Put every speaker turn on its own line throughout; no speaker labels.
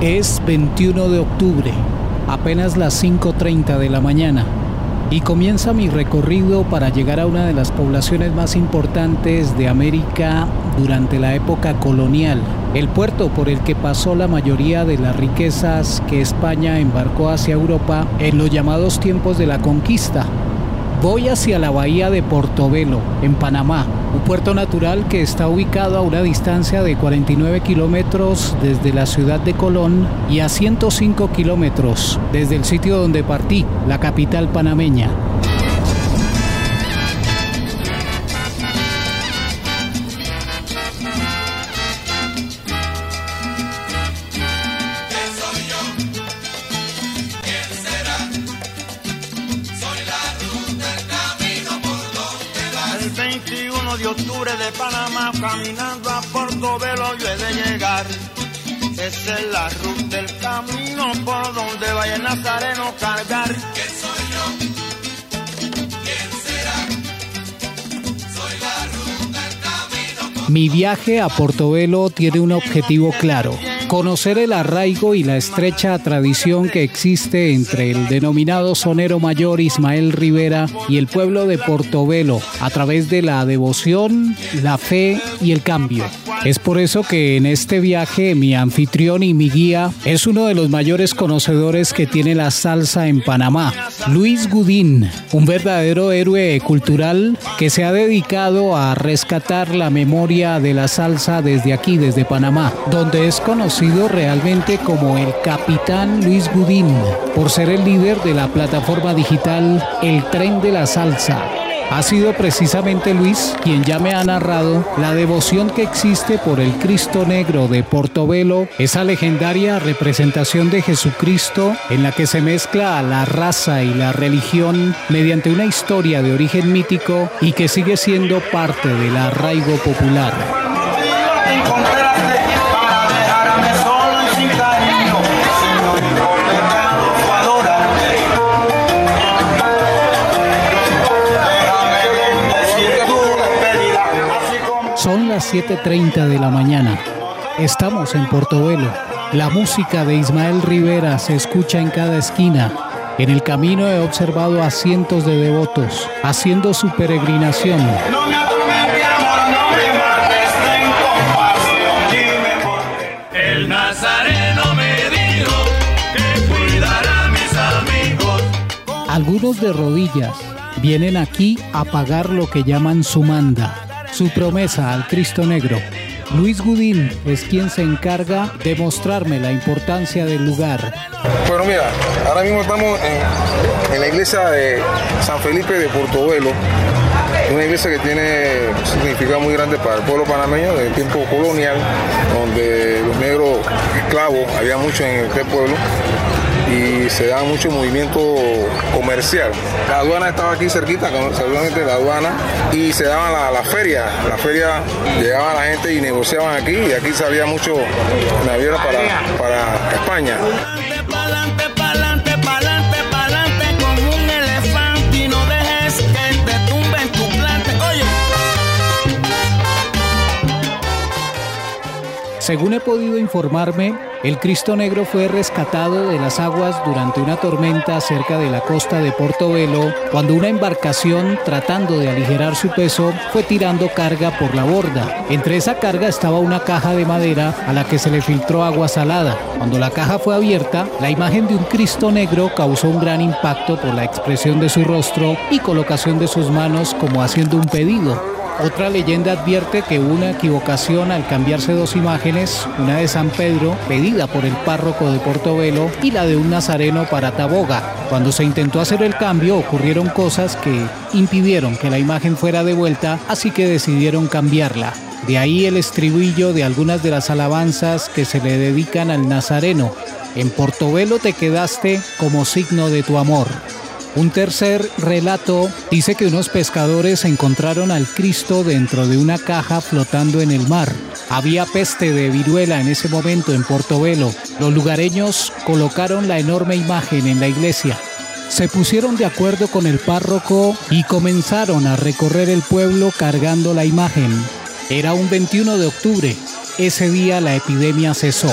Es 21 de octubre, apenas las 5.30 de la mañana, y comienza mi recorrido para llegar a una de las poblaciones más importantes de América durante la época colonial, el puerto por el que pasó la mayoría de las riquezas que España embarcó hacia Europa en los llamados tiempos de la conquista. Voy hacia la bahía de Portobelo, en Panamá, un puerto natural que está ubicado a una distancia de 49 kilómetros desde la ciudad de Colón y a 105 kilómetros desde el sitio donde partí, la capital panameña.
De Panamá, caminando a Portobelo, yo he de llegar. Esa es la ruta del camino por donde vaya el Nazareno cargar. ¿Quién soy yo? ¿Quién será?
Soy la ruta del camino. Mi viaje a Portobelo tiene un objetivo claro conocer el arraigo y la estrecha tradición que existe entre el denominado sonero mayor Ismael Rivera y el pueblo de Portobelo a través de la devoción, la fe y el cambio. Es por eso que en este viaje mi anfitrión y mi guía es uno de los mayores conocedores que tiene la salsa en Panamá, Luis Gudín, un verdadero héroe cultural que se ha dedicado a rescatar la memoria de la salsa desde aquí, desde Panamá, donde es conocido realmente como el Capitán Luis Gudín, por ser el líder de la plataforma digital El Tren de la Salsa. Ha sido precisamente Luis quien ya me ha narrado la devoción que existe por el Cristo Negro de Portobelo, esa legendaria representación de Jesucristo en la que se mezcla la raza y la religión mediante una historia de origen mítico y que sigue siendo parte del arraigo popular. Las 7.30 de la mañana. Estamos en Portobelo. La música de Ismael Rivera se escucha en cada esquina. En el camino he observado a cientos de devotos haciendo su peregrinación.
El Nazareno me dijo que cuidará a mis amigos.
Algunos de rodillas vienen aquí a pagar lo que llaman su manda, su promesa al Cristo Negro. Luis Gudín es quien se encarga de mostrarme la importancia del lugar.
Bueno, mira, ahora mismo estamos en, la iglesia de San Felipe de Portobelo, una iglesia que tiene un significado muy grande para el pueblo panameño del tiempo colonial, donde los negros esclavos había mucho en este pueblo y se daba mucho movimiento comercial. La aduana estaba aquí cerquita, seguramente la aduana, y se daban la, la feria. La feria llegaba la gente y negociaban aquí, y aquí salía mucho navieros para, para España.
Según he podido informarme, el Cristo Negro fue rescatado de las aguas durante una tormenta cerca de la costa de Portobelo, cuando una embarcación, tratando de aligerar su peso, fue tirando carga por la borda. Entre esa carga estaba una caja de madera a la que se le filtró agua salada. Cuando la caja fue abierta, la imagen de un Cristo Negro causó un gran impacto por la expresión de su rostro y colocación de sus manos como haciendo un pedido. Otra leyenda advierte que una equivocación al cambiarse dos imágenes, una de San Pedro, pedida por el párroco de Portobelo, y la de un nazareno para Taboga. Cuando se intentó hacer el cambio ocurrieron cosas que impidieron que la imagen fuera devuelta, así que decidieron cambiarla. De ahí el estribillo de algunas de las alabanzas que se le dedican al Nazareno. En Portobelo te quedaste como signo de tu amor. Un tercer relato dice que unos pescadores encontraron al Cristo dentro de una caja flotando en el mar. Había peste de viruela en ese momento en Portobelo. Los lugareños colocaron la enorme imagen en la iglesia. Se pusieron de acuerdo con el párroco y comenzaron a recorrer el pueblo cargando la imagen. Era un 21 de octubre. Ese día la epidemia cesó.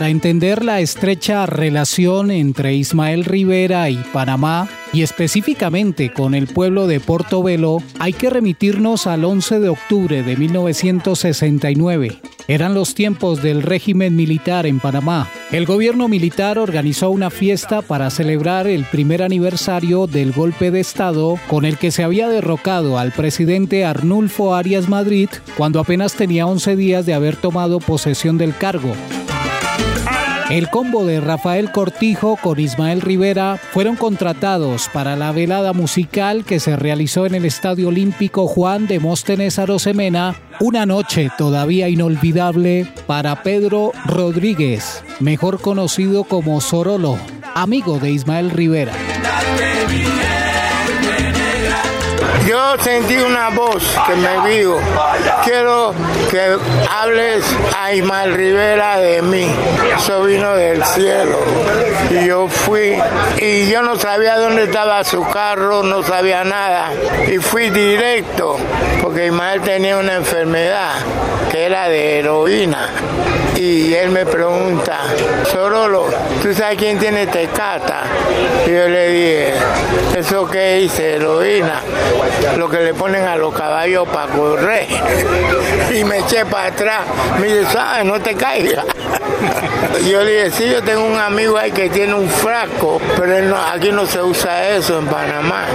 Para entender la estrecha relación entre Ismael Rivera y Panamá, y específicamente con el pueblo de Portobelo, hay que remitirnos al 11 de octubre de 1969. Eran los tiempos del régimen militar en Panamá. El gobierno militar organizó una fiesta para celebrar el primer aniversario del golpe de Estado con el que se había derrocado al presidente Arnulfo Arias Madrid cuando apenas tenía 11 días de haber tomado posesión del cargo. El combo de Rafael Cortijo con Ismael Rivera fueron contratados para la velada musical que se realizó en el Estadio Olímpico Juan de Móstenes Arosemena, una noche todavía inolvidable para Pedro Rodríguez, mejor conocido como Sorolo, amigo de Ismael Rivera.
Yo sentí una voz que me dijo, quiero que hables a Ismael Rivera de mí, soy vino del cielo. Y yo fui y yo no sabía dónde estaba su carro, no sabía nada. Y fui directo, porque Ismael tenía una enfermedad que era de heroína. Y él me pregunta, Sorolo, ¿tú sabes quién tiene tecata? Y yo le dije, ¿eso qué dice? Heroína lo que le ponen a los caballos para correr. Y me eché para atrás. Me dice, ¿sabes? No te caigas. Yo le dije, sí, yo tengo un amigo ahí que tiene un frasco, pero aquí no se usa eso en Panamá.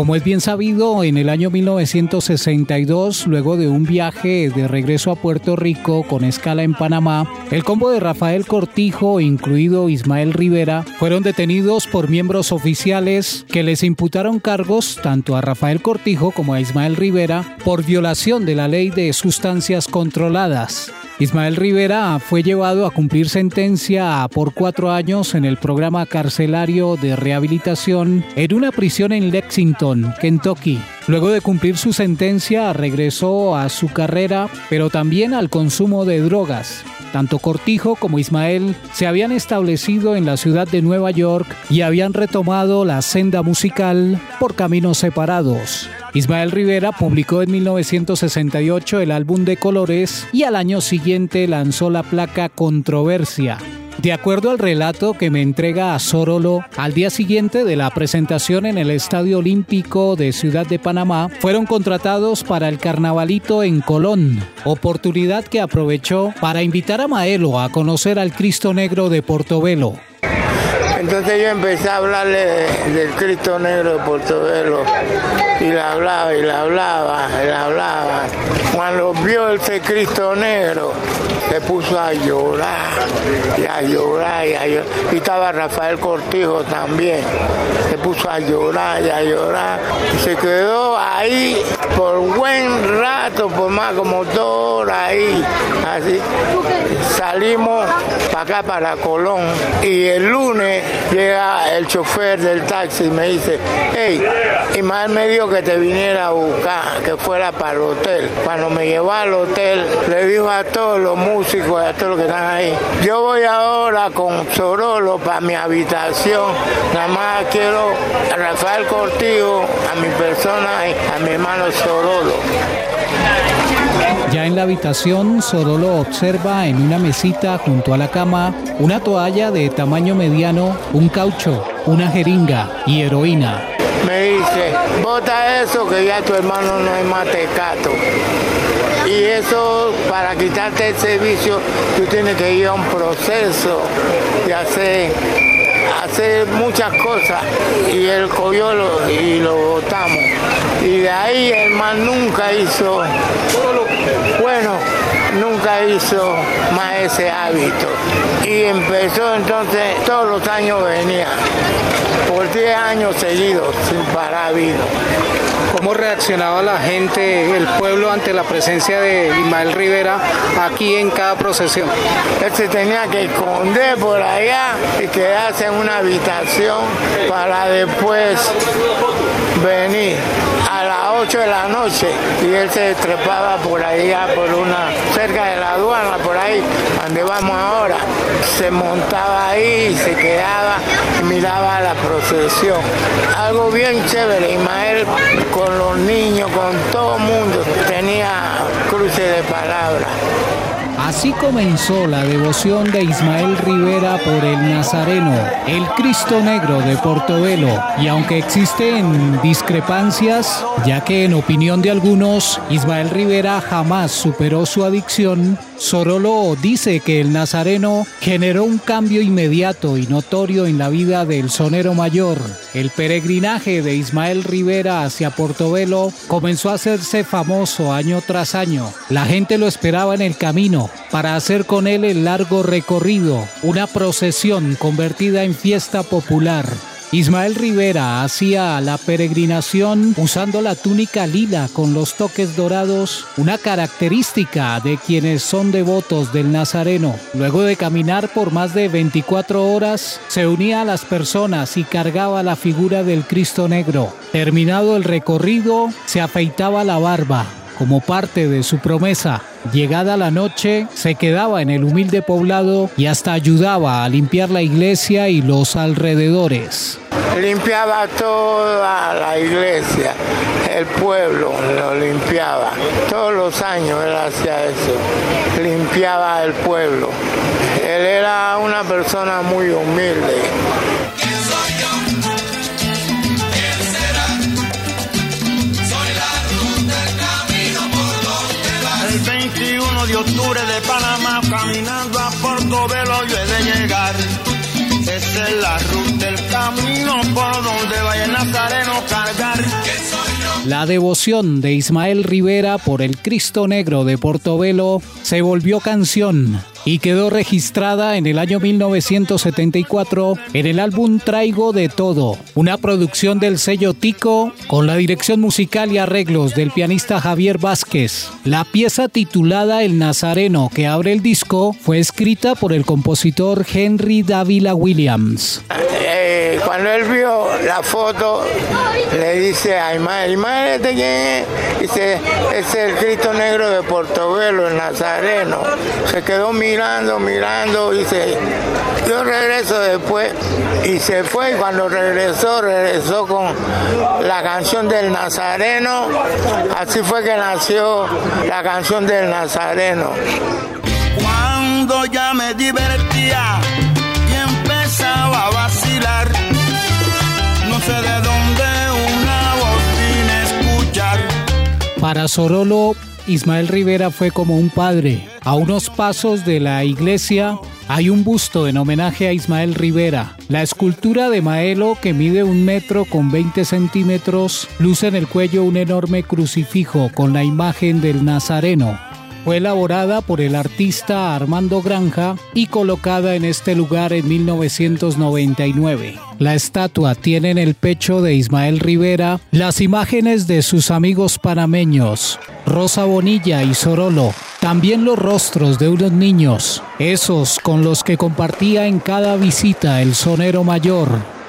Como es bien sabido, en el año 1962, luego de un viaje de regreso a Puerto Rico con escala en Panamá, el combo de Rafael Cortijo, incluido Ismael Rivera, fueron detenidos por miembros oficiales que les imputaron cargos tanto a Rafael Cortijo como a Ismael Rivera por violación de la ley de sustancias controladas. Ismael Rivera fue llevado a cumplir sentencia por cuatro años en el programa carcelario de rehabilitación en una prisión en Lexington, Kentucky. Luego de cumplir su sentencia, regresó a su carrera, pero también al consumo de drogas. Tanto Cortijo como Ismael se habían establecido en la ciudad de Nueva York y habían retomado la senda musical por caminos separados. Ismael Rivera publicó en 1968 el álbum de colores y al año siguiente lanzó la placa Controversia. De acuerdo al relato que me entrega a Sorolo, al día siguiente de la presentación en el Estadio Olímpico de Ciudad de Panamá, fueron contratados para el carnavalito en Colón, oportunidad que aprovechó para invitar a Maelo a conocer al Cristo Negro de Portobelo.
Entonces yo empecé a hablarle del Cristo Negro de Portobelo y le hablaba y le hablaba y le hablaba. Cuando vio ese Cristo Negro, se puso a llorar y a llorar y a llorar. Y estaba Rafael Cortijo también. Se puso a llorar y a llorar. Y se quedó ahí por buen rato, por más como dos horas ahí. Así. Salimos para acá, para Colón. Y el lunes llega el chofer del taxi y me dice, hey, Ismael me dijo que te viniera a buscar, que fuera para el hotel. Cuando me llevó al hotel, le dijo a todos los músicos, a todos los que están ahí, yo voy ahora con Sorolo para mi habitación. Nada más quiero a Rafael Cortijo, a mi persona, a mi hermano Sorolo.
Ya en la habitación, Sorolo observa en una mesita junto a la cama una toalla de tamaño mediano, un caucho, una jeringa y heroína.
Me dice, bota eso que ya tu hermano no es más tecato. Y eso, para quitarte ese vicio, tú tienes que ir a un proceso de hacer, hacer muchas cosas. Y él cogió lo, y lo botamos. Y de ahí el man nunca hizo, bueno, nunca hizo más ese hábito. Y empezó entonces, todos los años venía, por 10 años seguidos, sin parar vino.
¿Cómo reaccionaba la gente, el pueblo, ante la presencia de Ismael Rivera aquí en cada procesión?
Él se tenía que esconder por allá y quedarse en una habitación para después venir a las 8 de la noche y él se trepaba por allá, por una, cerca de la aduana, por ahí, donde vamos ahora. Se montaba ahí, se quedaba miraba la procesión. Algo bien chévere, Ismael con los niños, con todo el mundo, tenía cruce de palabras.
Así comenzó la devoción de Ismael Rivera por el Nazareno, el Cristo Negro de Portobelo. Y aunque existen discrepancias, ya que en opinión de algunos, Ismael Rivera jamás superó su adicción, Sorolo dice que el Nazareno generó un cambio inmediato y notorio en la vida del sonero mayor. El peregrinaje de Ismael Rivera hacia Portobelo comenzó a hacerse famoso año tras año. La gente lo esperaba en el camino para hacer con él el largo recorrido, una procesión convertida en fiesta popular. Ismael Rivera hacía la peregrinación usando la túnica lila con los toques dorados, una característica de quienes son devotos del Nazareno. Luego de caminar por más de 24 horas, se unía a las personas y cargaba la figura del Cristo Negro. Terminado el recorrido, se afeitaba la barba, como parte de su promesa. Llegada la noche, se quedaba en el humilde poblado y hasta ayudaba a limpiar la iglesia y los alrededores.
Limpiaba toda la iglesia, el pueblo lo limpiaba. Todos los años él hacía eso, limpiaba el pueblo. Él era una persona muy humilde.
La.
La devoción de Ismael Rivera por el Cristo Negro de Portobelo se volvió canción y quedó registrada en el año 1974 en el álbum Traigo de Todo, una producción del sello Tico con la dirección musical y arreglos del pianista Javier Vázquez. La pieza titulada El Nazareno que abre el disco fue escrita por el compositor Henry Davila Williams.
Eh, cuando él vio la foto, le dice a Ismael, Ismael, ¿este quién es? Dice, es el Cristo Negro de Portobelo, el Nazareno. Se quedó mirando, mirando, dice, yo regreso después. Y se fue, y cuando regresó, regresó con la canción del Nazareno. Así fue que nació la canción del Nazareno.
Cuando ya me divertía y empezaba a vacilar,
Para Sorolo, Ismael Rivera fue como un padre. A unos pasos de la iglesia hay un busto en homenaje a Ismael Rivera. La escultura de Maelo, que mide un metro con 20 centímetros, luce en el cuello un enorme crucifijo con la imagen del Nazareno. Fue elaborada por el artista Armando Granja y colocada en este lugar en 1999. La estatua tiene en el pecho de Ismael Rivera las imágenes de sus amigos panameños, Rosa Bonilla y Sorolo, también los rostros de unos niños, esos con los que compartía en cada visita el sonero mayor,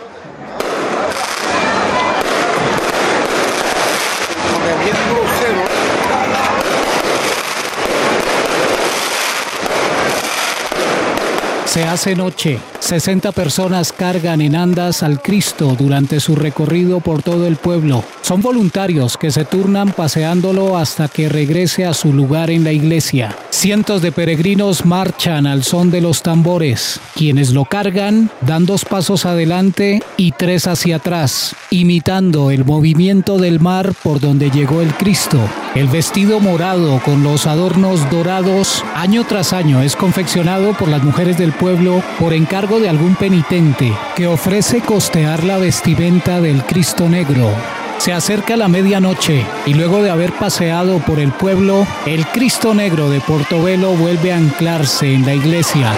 Se hace noche. 60 personas cargan en andas al Cristo durante su recorrido por todo el pueblo. Son voluntarios que se turnan paseándolo hasta que regrese a su lugar en la iglesia. Cientos de peregrinos marchan al son de los tambores. Quienes lo cargan dan dos pasos adelante y tres hacia atrás, imitando el movimiento del mar por donde llegó el Cristo. El vestido morado con los adornos dorados año tras año es confeccionado por las mujeres del pueblo por encargo de algún penitente que ofrece costear la vestimenta del Cristo Negro. Se acerca la medianoche y luego de haber paseado por el pueblo, el Cristo Negro de Portobelo vuelve a anclarse en la iglesia.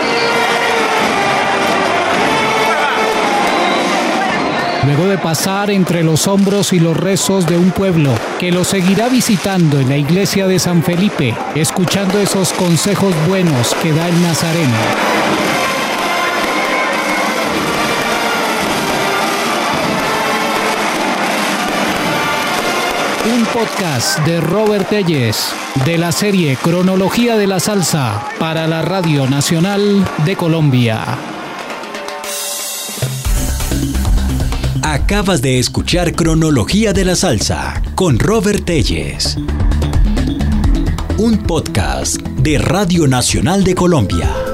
Luego de pasar entre los hombros y los rezos de un pueblo que lo seguirá visitando en la iglesia de San Felipe, escuchando esos consejos buenos que da el Nazareno. Un podcast de Robert Telles de la serie Cronología de la Salsa para la Radio Nacional de Colombia.
Acabas de escuchar Cronología de la Salsa con Robert Telles. Un podcast de Radio Nacional de Colombia.